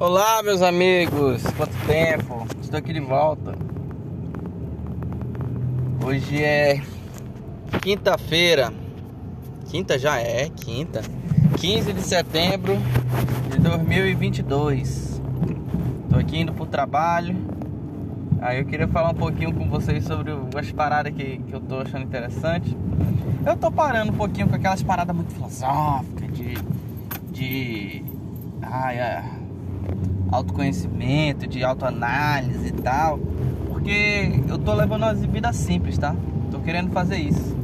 Olá, meus amigos. Quanto tempo? Estou aqui de volta. Hoje é quinta-feira. Quinta já é, quinta. 15 de setembro de 2022. Estou aqui indo pro trabalho. Aí eu queria falar um pouquinho com vocês sobre as paradas que, que eu tô achando interessante. Eu tô parando um pouquinho com aquelas paradas muito filosóficas de. de. Ai, é, autoconhecimento, de autoanálise e tal. Porque eu tô levando uma vida simples, tá? Tô querendo fazer isso.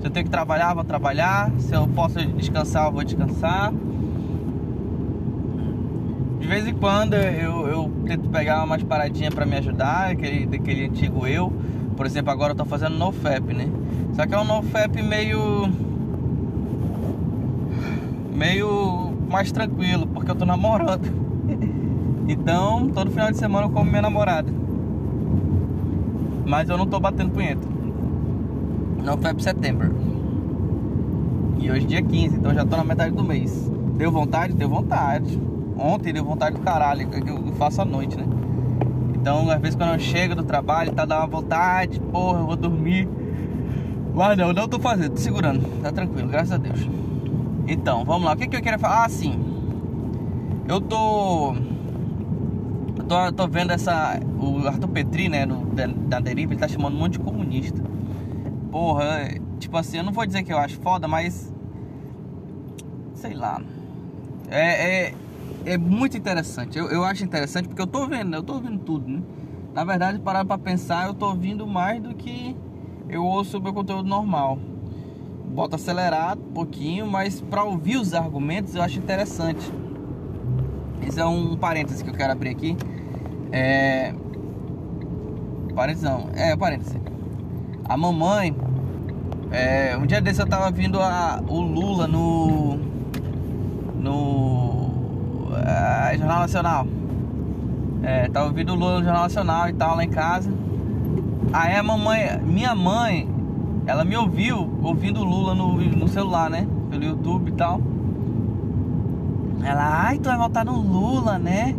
Se eu tenho que trabalhar, vou trabalhar. Se eu posso descansar, eu vou descansar. De vez em quando eu, eu tento pegar umas paradinhas para me ajudar, aquele, daquele antigo eu. Por exemplo, agora eu tô fazendo NoFap, né? Só que é um NoFap meio. meio mais tranquilo, porque eu tô namorando. Então, todo final de semana eu como minha namorada. Mas eu não tô batendo punheta. Não foi pro setembro. E hoje é dia 15, então já tô na metade do mês. Deu vontade? Deu vontade. Ontem deu vontade do caralho, que eu faço à noite, né? Então, às vezes quando eu chego do trabalho, tá dando uma vontade, porra, eu vou dormir. Mas não, não tô fazendo, tô segurando. Tá tranquilo, graças a Deus. Então, vamos lá. O que, que eu queria falar? Ah, sim. Eu tô tô, tô vendo essa. O Arthur Petri, né, no, da, Deriva, ele tá chamando um monte de comunista. Porra, tipo assim, eu não vou dizer que eu acho foda, mas. Sei lá. É, é, é muito interessante. Eu, eu acho interessante porque eu tô vendo, eu tô ouvindo tudo, né? Na verdade, parar pra pensar, eu tô ouvindo mais do que eu ouço o meu conteúdo normal. Bota acelerado um pouquinho, mas para ouvir os argumentos eu acho interessante. Esse é um parêntese que eu quero abrir aqui. É. Parênteses não. É, parêntese. A mamãe. É, um dia desse eu tava vindo a, o Lula no. No. É, Jornal Nacional. É, tava ouvindo o Lula no Jornal Nacional e tal, lá em casa. Aí a mamãe. Minha mãe. Ela me ouviu ouvindo o Lula no, no celular, né? Pelo YouTube e tal. Ela, ai, tu vai votar no Lula, né?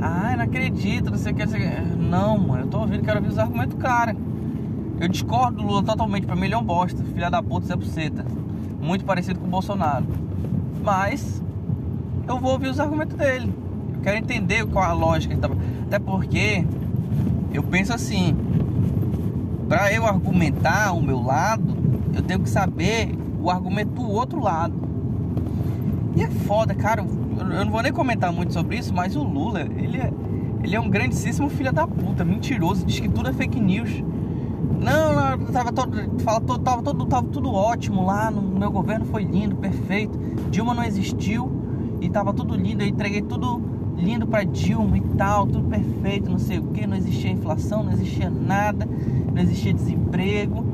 Ai, não acredito, não sei o que, não sei o que. Não, mano, eu tô ouvindo, quero ouvir os argumentos do cara. Eu discordo do Lula totalmente, pra mim ele é um bosta, filha da puta, Zé Buceta. Muito parecido com o Bolsonaro. Mas, eu vou ouvir os argumentos dele. Eu quero entender qual a lógica. Até porque, eu penso assim, pra eu argumentar o meu lado, eu tenho que saber o argumento do outro lado. E é foda, cara. Eu não vou nem comentar muito sobre isso, mas o Lula, ele é, ele é um grandíssimo filho da puta, mentiroso, diz que tudo é fake news. Não, não tava todo, fala, todo, tava, todo, tava tudo ótimo lá, no meu governo foi lindo, perfeito. Dilma não existiu e tava tudo lindo, eu entreguei tudo lindo para Dilma e tal, tudo perfeito, não sei o que, não existia inflação, não existia nada, não existia desemprego.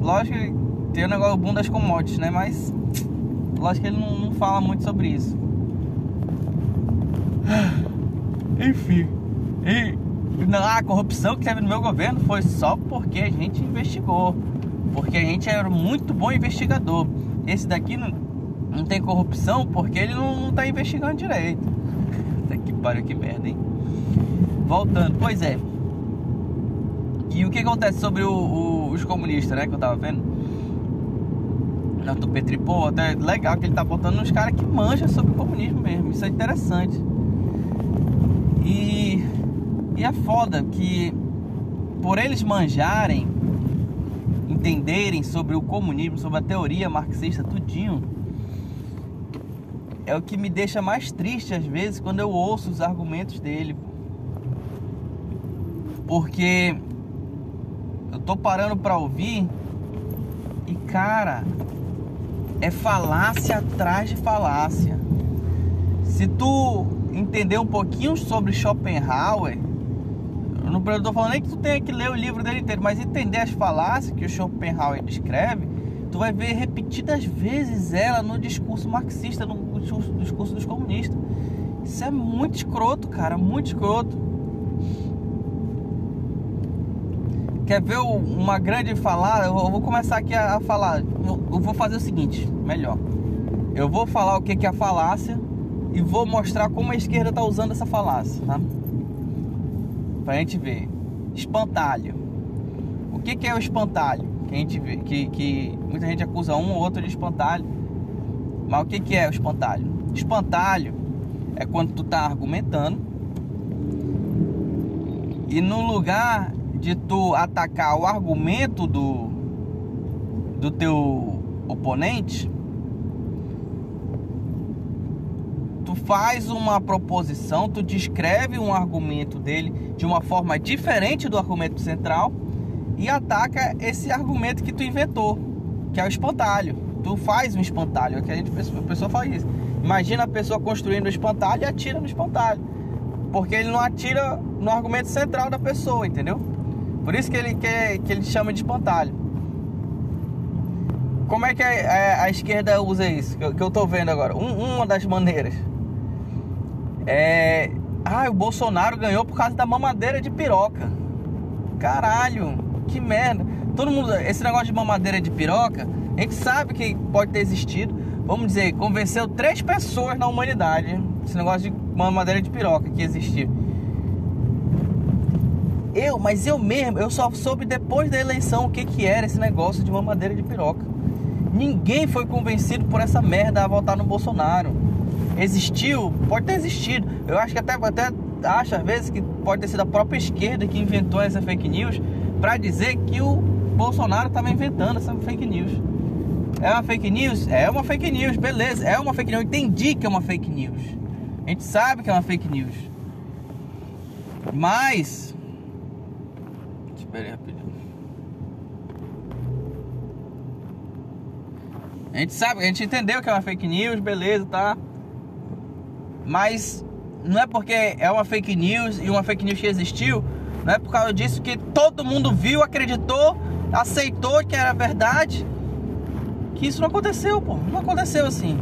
Lógico que tem o negócio bom das commodities, né? Mas Lógico que ele não, não fala muito sobre isso. Enfim. E a corrupção que teve no meu governo foi só porque a gente investigou. Porque a gente era muito bom investigador. Esse daqui não, não tem corrupção porque ele não, não tá investigando direito. Que pariu, que merda, hein? Voltando, pois é. E o que acontece sobre o, o, os comunistas, né? Que eu tava vendo do Petri, até legal que ele tá botando uns caras que manjam sobre o comunismo mesmo. Isso é interessante. E, e é foda que por eles manjarem, entenderem sobre o comunismo, sobre a teoria marxista, tudinho, é o que me deixa mais triste às vezes quando eu ouço os argumentos dele. Porque eu tô parando pra ouvir e cara, é falácia atrás de falácia. Se tu entender um pouquinho sobre Schopenhauer, não estou falando nem que tu tenha que ler o livro dele inteiro, mas entender as falácias que o Schopenhauer descreve, tu vai ver repetidas vezes ela no discurso marxista, no discurso dos comunistas. Isso é muito escroto, cara, muito escroto. Quer ver uma grande falar? Eu vou começar aqui a falar. Eu vou fazer o seguinte, melhor. Eu vou falar o que é a falácia e vou mostrar como a esquerda está usando essa falácia, tá? Pra gente ver. Espantalho. O que, que é o espantalho? Que a gente vê, que, que muita gente acusa um ou outro de espantalho. Mas o que, que é o espantalho? Espantalho é quando tu tá argumentando e no lugar de tu atacar o argumento do do teu oponente, tu faz uma proposição, tu descreve um argumento dele de uma forma diferente do argumento central e ataca esse argumento que tu inventou, que é o espantalho. Tu faz um espantalho, é que a, gente, a pessoa faz isso. Imagina a pessoa construindo o espantalho e atira no espantalho. Porque ele não atira no argumento central da pessoa, entendeu? Por isso que ele, quer, que ele chama de espantalho. Como é que a, a, a esquerda usa isso? Que eu, que eu tô vendo agora. Um, uma das maneiras. É. Ah, o Bolsonaro ganhou por causa da mamadeira de piroca. Caralho, que merda. Todo mundo. Esse negócio de mamadeira de piroca, a gente sabe que pode ter existido. Vamos dizer, convenceu três pessoas na humanidade. Esse negócio de mamadeira de piroca que existiu. Eu, mas eu mesmo, eu só soube depois da eleição o que, que era esse negócio de mamadeira de piroca. Ninguém foi convencido por essa merda a votar no Bolsonaro. Existiu? Pode ter existido. Eu acho que até, até acho às vezes que pode ter sido a própria esquerda que inventou essa fake news para dizer que o Bolsonaro estava inventando essa fake news. É uma fake news? É uma fake news, beleza. É uma fake news. Eu entendi que é uma fake news. A gente sabe que é uma fake news. Mas. Espera aí rapidinho. A gente sabe, a gente entendeu que é uma fake news, beleza, tá? Mas não é porque é uma fake news e uma fake news que existiu, não é por causa disso que todo mundo viu, acreditou, aceitou que era verdade, que isso não aconteceu, pô. Não aconteceu assim.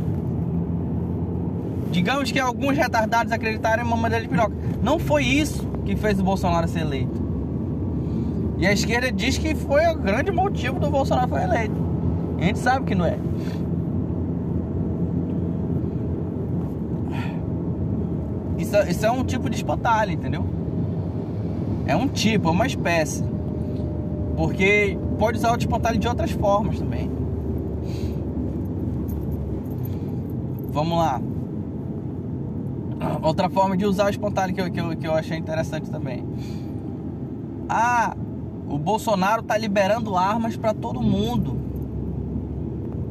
Digamos que alguns retardados acreditaram em uma madeira de piroca. Não foi isso que fez o Bolsonaro ser eleito. E a esquerda diz que foi o grande motivo do Bolsonaro ser eleito. A gente sabe que não é. Isso, isso é um tipo de espantalho, entendeu? É um tipo, é uma espécie. Porque pode usar o espantalho de outras formas também. Vamos lá. Outra forma de usar o espantalho que eu, que eu, que eu achei interessante também. Ah, o Bolsonaro tá liberando armas para todo mundo.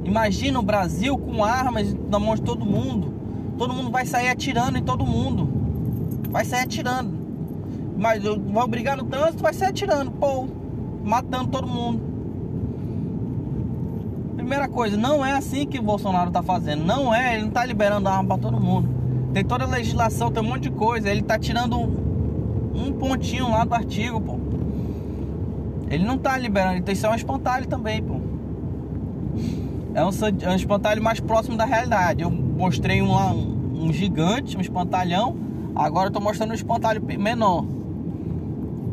Imagina o Brasil com armas na mão de todo mundo. Todo mundo vai sair atirando em todo mundo. Vai sair atirando. Mas vai brigar no trânsito, vai sair atirando, pô, matando todo mundo. Primeira coisa, não é assim que o Bolsonaro tá fazendo. Não é, ele não tá liberando arma para todo mundo. Tem toda a legislação, tem um monte de coisa. Ele tá tirando um, um pontinho lá do artigo, pô. Ele não tá liberando, então isso é um espantalho também, pô é um, é um espantalho mais próximo da realidade. Eu mostrei um, um, um gigante, um espantalhão. Agora eu tô mostrando um espantalho menor.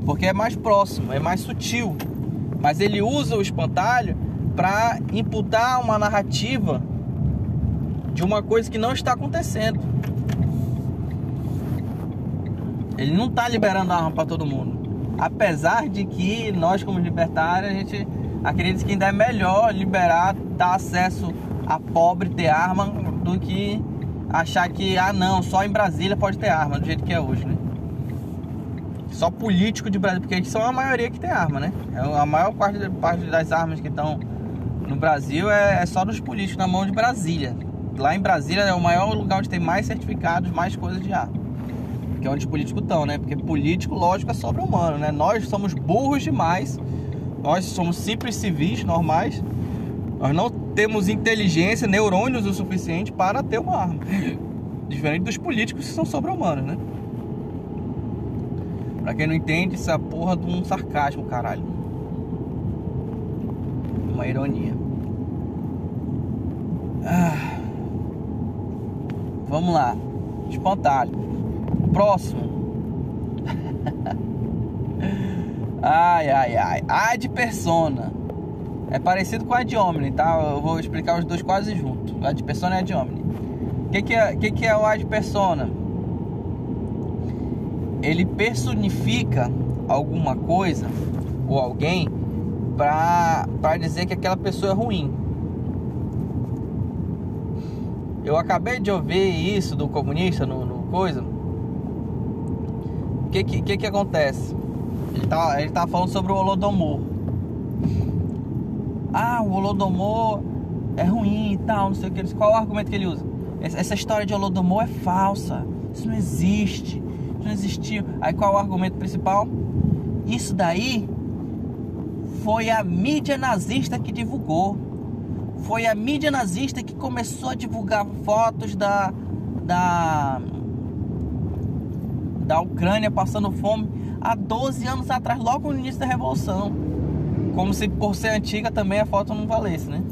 Porque é mais próximo, é mais sutil. Mas ele usa o espantalho para imputar uma narrativa de uma coisa que não está acontecendo. Ele não está liberando arma para todo mundo. Apesar de que nós, como libertários, a gente acredita que ainda é melhor liberar dar acesso a pobre ter arma do que achar que, ah não, só em Brasília pode ter arma, do jeito que é hoje, né? Só político de Brasília, porque eles são a maioria que tem arma, né? É a maior parte, parte das armas que estão no Brasil é, é só dos políticos na mão de Brasília. Lá em Brasília é o maior lugar onde tem mais certificados, mais coisas de arma. Que é onde os políticos estão, né? Porque político, lógico, é sobre-humano, né? Nós somos burros demais. Nós somos simples civis, normais nós não temos inteligência, neurônios o suficiente para ter uma arma. Diferente dos políticos que são sobre-humanos, né? Pra quem não entende, essa porra de um sarcasmo, caralho. Uma ironia. Ah. Vamos lá. Espantalho. Próximo. ai, ai, ai. Ad persona. É parecido com a de Omni, tá? Eu vou explicar os dois quase juntos. A de persona e a de Omni. O que, que, é, que, que é o ad persona? Ele personifica alguma coisa ou alguém para dizer que aquela pessoa é ruim. Eu acabei de ouvir isso do comunista no, no coisa. O que, que que acontece? Ele tá, ele tá falando sobre o Holodomor. Ah, o Holodomor é ruim e tal, não sei o que. Qual é o argumento que ele usa? Essa história de Holodomor é falsa. Isso não existe. Isso não existiu. Aí qual é o argumento principal? Isso daí foi a mídia nazista que divulgou. Foi a mídia nazista que começou a divulgar fotos da da da Ucrânia passando fome há 12 anos atrás, logo no início da revolução. Como se por ser antiga também a foto não valesse, né?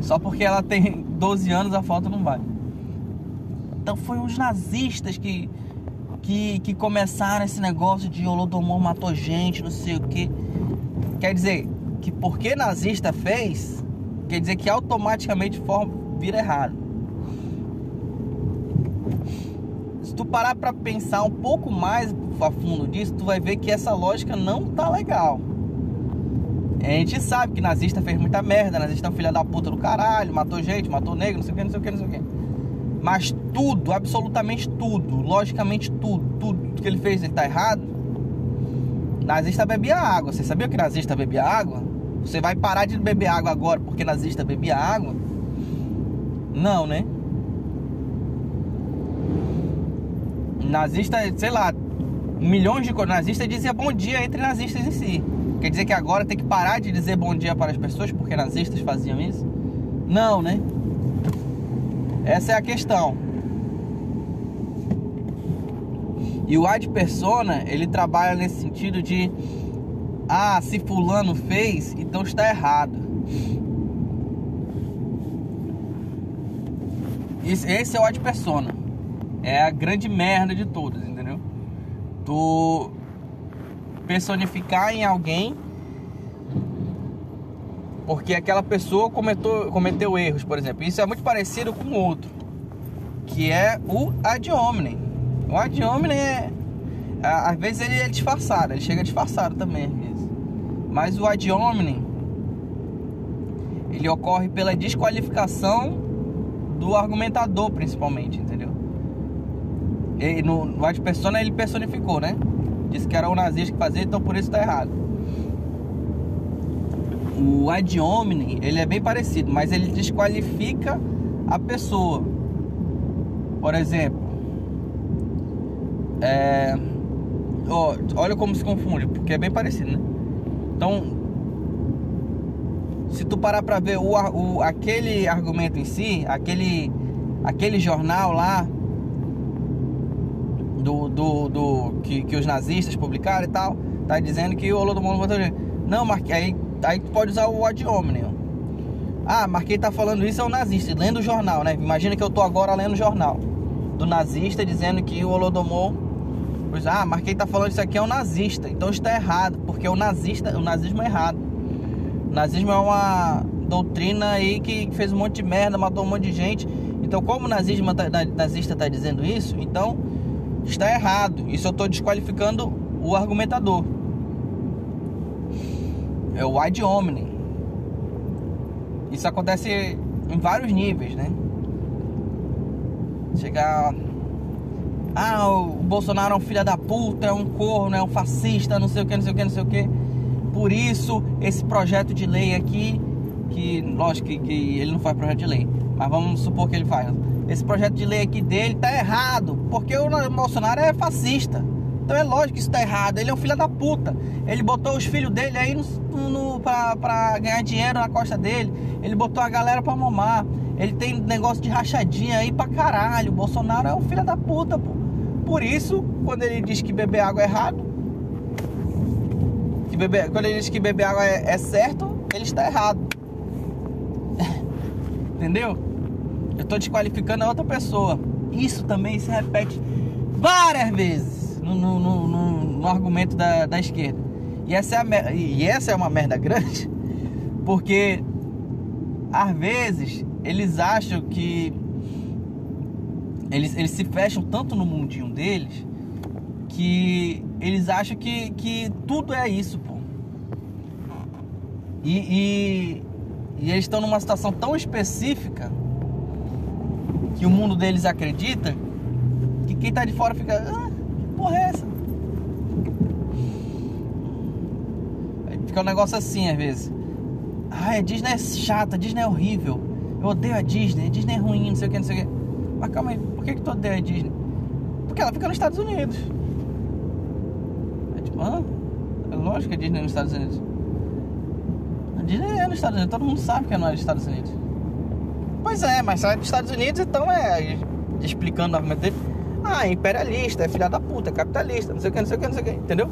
Só porque ela tem 12 anos a foto não vale. Então foi os nazistas que que, que começaram esse negócio de Holodomor matou gente, não sei o que. Quer dizer, que porque nazista fez, quer dizer que automaticamente for, vira errado. Se tu parar para pensar um pouco mais a fundo disso, tu vai ver que essa lógica não tá legal. A gente sabe que nazista fez muita merda, nazista é um filho da puta do caralho, matou gente, matou negro, não sei o que, não sei o que, não sei o que. Mas tudo, absolutamente tudo, logicamente tudo, tudo que ele fez, ele tá errado. Nazista bebia água. Você sabia que nazista bebia água? Você vai parar de beber água agora porque nazista bebia água? Não, né? Nazista, sei lá, milhões de nazistas dizia bom dia entre nazistas em si. Quer dizer que agora tem que parar de dizer bom dia para as pessoas porque nazistas faziam isso? Não, né? Essa é a questão. E o ad persona, ele trabalha nesse sentido de ah, se fulano fez, então está errado. Esse é o ad persona. É a grande merda de todos, entendeu? Tu personificar em alguém porque aquela pessoa cometeu, cometeu erros, por exemplo. Isso é muito parecido com outro, que é o ad hominem. O ad hominem é. Às vezes ele é disfarçado, ele chega disfarçado também, às vezes. Mas o ad hominem ele ocorre pela desqualificação do argumentador, principalmente, entendeu? E no, no ad persona ele personificou, né? Disse que era o nazista que fazia, então por isso tá errado o ad hominem, ele é bem parecido, mas ele desqualifica a pessoa. Por exemplo, é, olha como se confunde, porque é bem parecido, né? Então, se tu parar para ver o, o, aquele argumento em si, aquele, aquele jornal lá do, do, do que, que os nazistas publicaram e tal, tá dizendo que o Holodomor matou gente. Não, mas aí Aí pode usar o ad hominem. Ah, mas quem tá falando isso é o nazista, lendo o jornal, né? Imagina que eu tô agora lendo o jornal do nazista dizendo que o Holodomor. Pois, ah, mas quem tá falando isso aqui é o nazista. Então está errado, porque o nazista, o nazismo é errado. O nazismo é uma doutrina aí que fez um monte de merda, matou um monte de gente. Então, como o nazismo tá, nazista tá dizendo isso, então está errado. Isso eu tô desqualificando o argumentador é o ad hominem. Isso acontece em vários níveis, né? Chegar. Ah, o Bolsonaro é um filho da puta, é um corno, é um fascista, não sei o que, não sei o que, não sei o que. Por isso, esse projeto de lei aqui, que lógico que, que ele não faz projeto de lei, mas vamos supor que ele faz. Esse projeto de lei aqui dele tá errado, porque o Bolsonaro é fascista. Então é lógico que isso tá errado. Ele é um filho da puta. Ele botou os filhos dele aí no, no, pra, pra ganhar dinheiro na costa dele. Ele botou a galera pra mamar. Ele tem negócio de rachadinha aí pra caralho. O Bolsonaro é um filho da puta, pô. Por isso, quando ele diz que beber água é errado, que beber, quando ele diz que beber água é, é certo, ele está errado. Entendeu? Eu tô desqualificando a outra pessoa. Isso também se repete várias vezes no, no, no, no argumento da, da esquerda. E essa, é a, e essa é uma merda grande, porque às vezes eles acham que eles, eles se fecham tanto no mundinho deles que eles acham que, que tudo é isso, pô. E, e, e eles estão numa situação tão específica que o mundo deles acredita que quem tá de fora fica. Ah, porra é essa? Aí fica um negócio assim às vezes. Ah, a Disney é chata, a Disney é horrível. Eu odeio a Disney, a Disney é ruim, não sei o que, não sei o que. Mas calma aí, por que, que tu odeia a Disney? Porque ela fica nos Estados Unidos. É tipo, ah, é lógico que a Disney é nos Estados Unidos. A Disney é nos Estados Unidos, todo mundo sabe que é nos Estados Unidos. Pois é, mas sai dos Estados Unidos, então é. Explicando dele. Ah, é imperialista, é filha da puta, é capitalista, não sei o que, não sei o que, não sei o que, entendeu?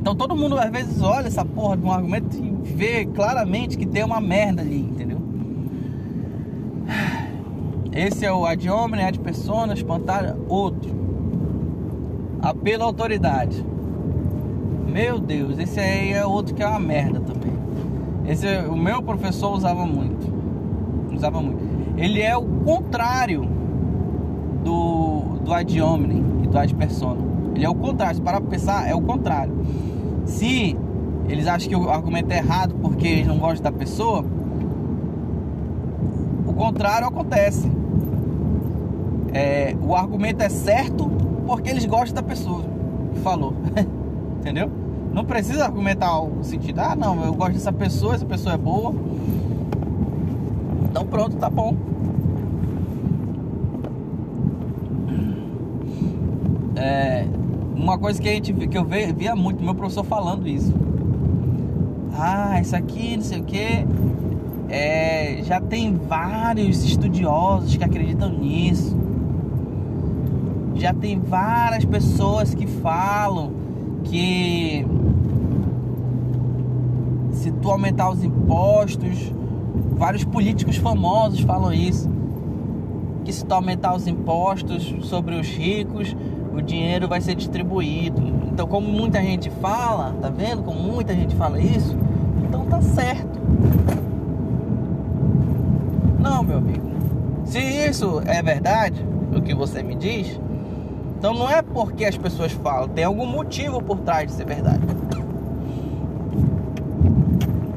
Então todo mundo às vezes olha essa porra de um argumento e vê claramente que tem uma merda ali, entendeu? Esse é o ad hominem, ad persona, espantalho, outro. Apelo à autoridade. Meu Deus, esse aí é outro que é uma merda também. Esse o meu professor usava muito. Usava muito. Ele é o contrário do, do ad hominem e do ad persona. Ele é o contrário. Se parar pra pensar, é o contrário. Se eles acham que o argumento é errado porque eles não gostam da pessoa, o contrário acontece. É, o argumento é certo porque eles gostam da pessoa que falou. Entendeu? Não precisa argumentar o sentido, ah não, eu gosto dessa pessoa, essa pessoa é boa. Então pronto, tá bom. É, uma coisa que a gente que eu via muito, meu professor falando isso. Ah, isso aqui, não sei o que. É, já tem vários estudiosos que acreditam nisso. Já tem várias pessoas que falam que se tu aumentar os impostos, vários políticos famosos falam isso, que se tu aumentar os impostos sobre os ricos, o dinheiro vai ser distribuído. Então, como muita gente fala, tá vendo? Como muita gente fala isso, então tá certo. Não, meu amigo. Se isso é verdade, o que você me diz, então não é porque as pessoas falam, tem algum motivo por trás de ser verdade.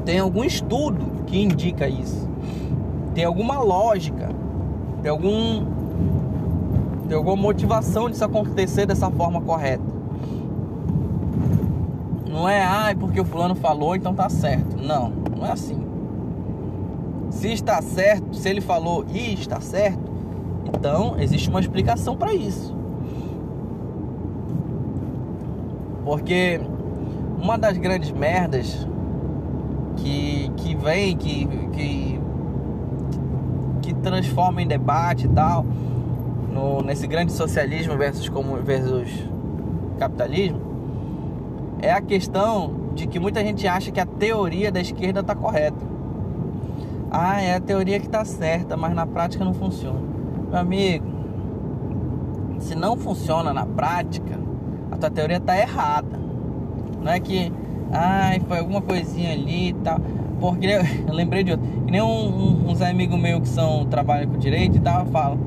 Tem algum estudo que indica isso. Tem alguma lógica. Tem algum tem alguma motivação disso acontecer dessa forma correta. Não é, ah, é porque o fulano falou, então tá certo. Não, não é assim. Se está certo, se ele falou e está certo, então existe uma explicação para isso. Porque uma das grandes merdas que, que vem, que, que, que transforma em debate e tal, no, nesse grande socialismo versus, como, versus capitalismo, é a questão de que muita gente acha que a teoria da esquerda está correta. Ah, é a teoria que está certa, mas na prática não funciona. Meu amigo, se não funciona na prática, a tua teoria está errada. Não é que Ai, foi alguma coisinha ali e tal. Porque eu lembrei de outro. Que nem um, um, uns amigos meus que são, trabalham com direito e tal, falam.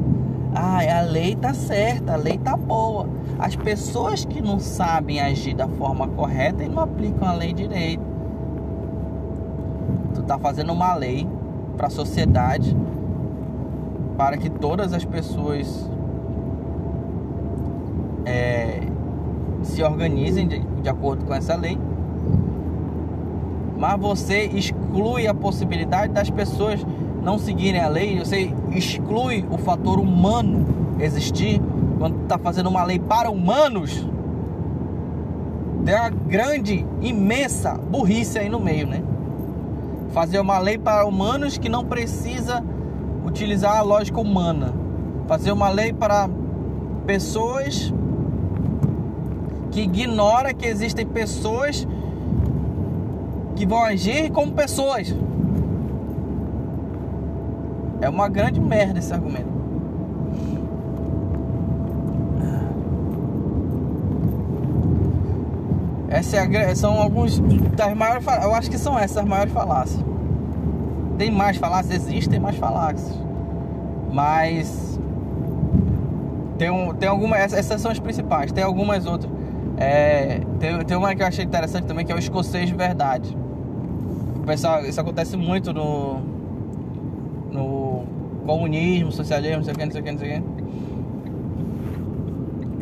Ai, a lei tá certa, a lei tá boa. As pessoas que não sabem agir da forma correta e não aplicam a lei direito. Tu tá fazendo uma lei para a sociedade para que todas as pessoas é, se organizem de, de acordo com essa lei mas você exclui a possibilidade das pessoas não seguirem a lei, você exclui o fator humano existir quando está fazendo uma lei para humanos. Tem uma grande, imensa burrice aí no meio, né? Fazer uma lei para humanos que não precisa utilizar a lógica humana. Fazer uma lei para pessoas que ignora que existem pessoas que vão agir como pessoas. É uma grande merda esse argumento. Essa é são alguns das maiores eu acho que são essas as maiores falácias. Tem mais falácias, existem mais falácias. Mas tem, um, tem algumas. Essas são as principais, tem algumas outras. É, tem, tem uma que eu achei interessante também, que é o escocês de verdade. Pessoal, isso acontece muito no, no comunismo, socialismo, não sei o que, não sei o que, não sei o que.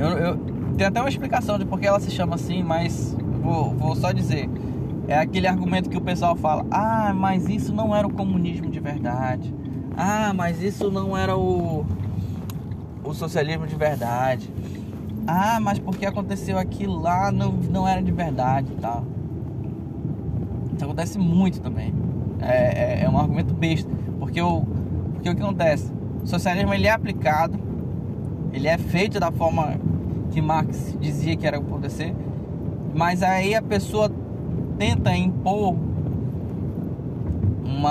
Eu, eu, tem até uma explicação de por que ela se chama assim, mas vou, vou só dizer. É aquele argumento que o pessoal fala: ah, mas isso não era o comunismo de verdade. Ah, mas isso não era o, o socialismo de verdade. Ah, mas porque aconteceu aquilo lá não, não era de verdade e tal. Isso acontece muito também. É, é, é um argumento besta. Porque o, porque o que acontece? O socialismo ele é aplicado, ele é feito da forma que Marx dizia que era acontecer, mas aí a pessoa tenta impor